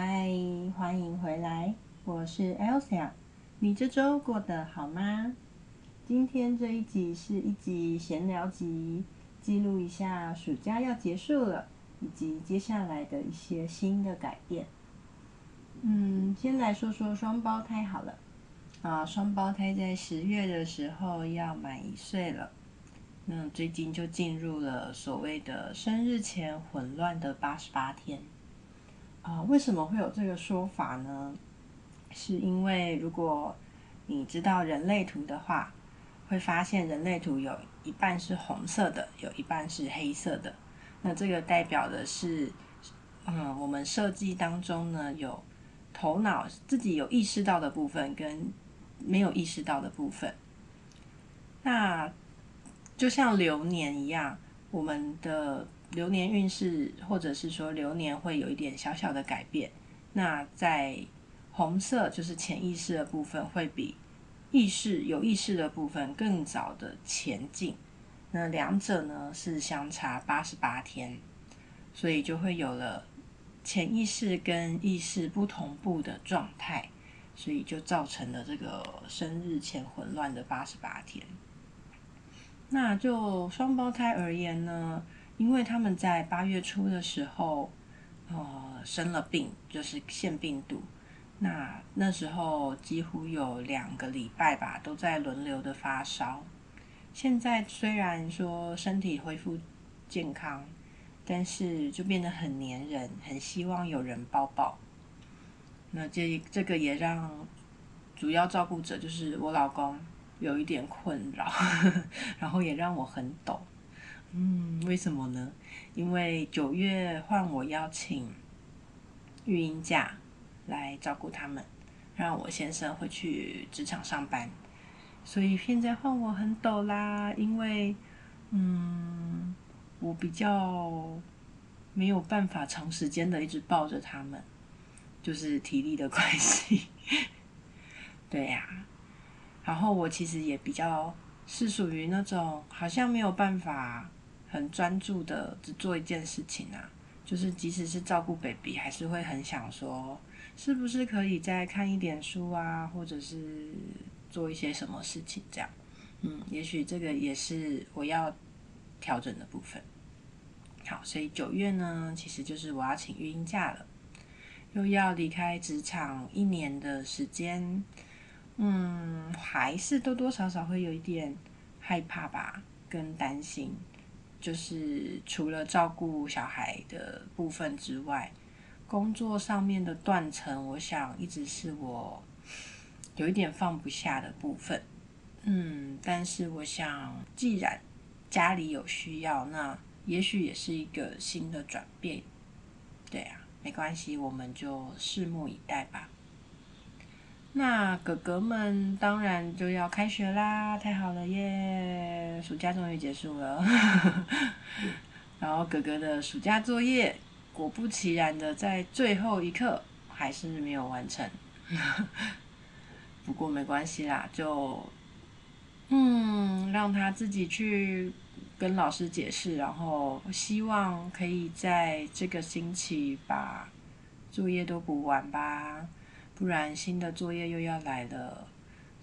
嗨，欢迎回来，我是 Elsa，你这周过得好吗？今天这一集是一集闲聊集，记录一下暑假要结束了，以及接下来的一些新的改变。嗯，先来说说双胞胎好了。啊，双胞胎在十月的时候要满一岁了，那最近就进入了所谓的生日前混乱的八十八天。啊，为什么会有这个说法呢？是因为如果你知道人类图的话。会发现人类图有一半是红色的，有一半是黑色的。那这个代表的是，嗯，我们设计当中呢，有头脑自己有意识到的部分跟没有意识到的部分。那就像流年一样，我们的流年运势或者是说流年会有一点小小的改变。那在红色就是潜意识的部分会比。意识有意识的部分更早的前进，那两者呢是相差八十八天，所以就会有了潜意识跟意识不同步的状态，所以就造成了这个生日前混乱的八十八天。那就双胞胎而言呢，因为他们在八月初的时候，呃，生了病，就是腺病毒。那那时候几乎有两个礼拜吧，都在轮流的发烧。现在虽然说身体恢复健康，但是就变得很黏人，很希望有人抱抱。那这这个也让主要照顾者就是我老公有一点困扰，然后也让我很抖。嗯，为什么呢？因为九月换我邀请育婴假。来照顾他们，让我先生回去职场上班，所以现在换我很抖啦，因为，嗯，我比较没有办法长时间的一直抱着他们，就是体力的关系，对呀，然后我其实也比较是属于那种好像没有办法很专注的只做一件事情啊，就是即使是照顾 baby，还是会很想说。是不是可以再看一点书啊，或者是做一些什么事情这样？嗯，也许这个也是我要调整的部分。好，所以九月呢，其实就是我要请育婴假了，又要离开职场一年的时间。嗯，还是多多少少会有一点害怕吧，跟担心。就是除了照顾小孩的部分之外。工作上面的断层，我想一直是我有一点放不下的部分。嗯，但是我想，既然家里有需要，那也许也是一个新的转变。对啊，没关系，我们就拭目以待吧。那哥哥们当然就要开学啦，太好了耶！暑假终于结束了，然后哥哥的暑假作业。果不其然的，在最后一刻还是没有完成。不过没关系啦，就嗯，让他自己去跟老师解释，然后希望可以在这个星期把作业都补完吧。不然新的作业又要来了，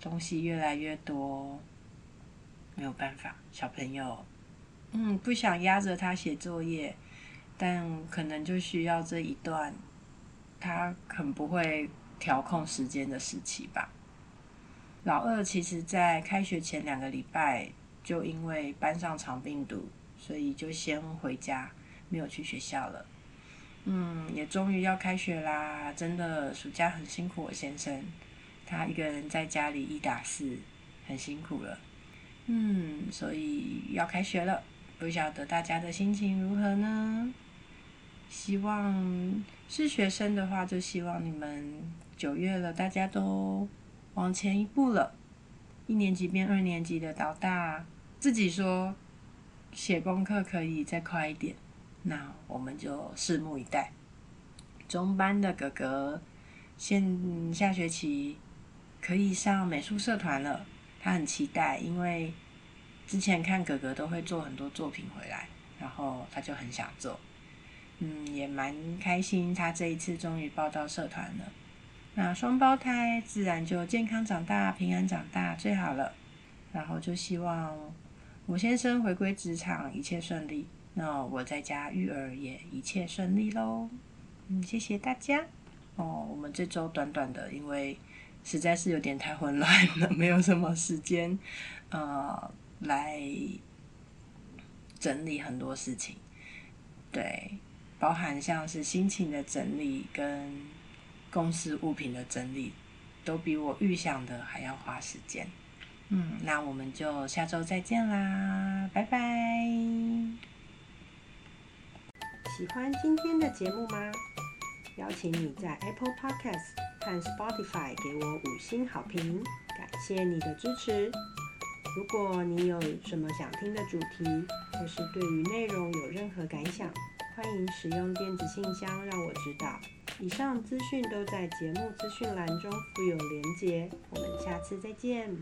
东西越来越多，没有办法，小朋友嗯，不想压着他写作业，但可能就需要这一段，他很不会调控时间的时期吧。老二其实，在开学前两个礼拜，就因为班上长病毒，所以就先回家，没有去学校了。嗯，也终于要开学啦！真的，暑假很辛苦，我先生，他一个人在家里一打四，很辛苦了。嗯，所以要开学了，不晓得大家的心情如何呢？希望是学生的话，就希望你们九月了，大家都往前一步了，一年级变二年级的老大，自己说写功课可以再快一点。那我们就拭目以待。中班的哥哥，现下学期可以上美术社团了，他很期待，因为之前看哥哥都会做很多作品回来，然后他就很想做，嗯，也蛮开心，他这一次终于报到社团了。那双胞胎自然就健康长大、平安长大最好了，然后就希望吴先生回归职场一切顺利。那我在家育儿也一切顺利喽，嗯，谢谢大家。哦，我们这周短短的，因为实在是有点太混乱了，没有什么时间，呃，来整理很多事情。对，包含像是心情的整理跟公司物品的整理，都比我预想的还要花时间。嗯，那我们就下周再见啦，拜拜。喜欢今天的节目吗？邀请你在 Apple Podcast 和 Spotify 给我五星好评，感谢你的支持。如果你有什么想听的主题，或是对于内容有任何感想，欢迎使用电子信箱让我知道。以上资讯都在节目资讯栏中附有连结。我们下次再见。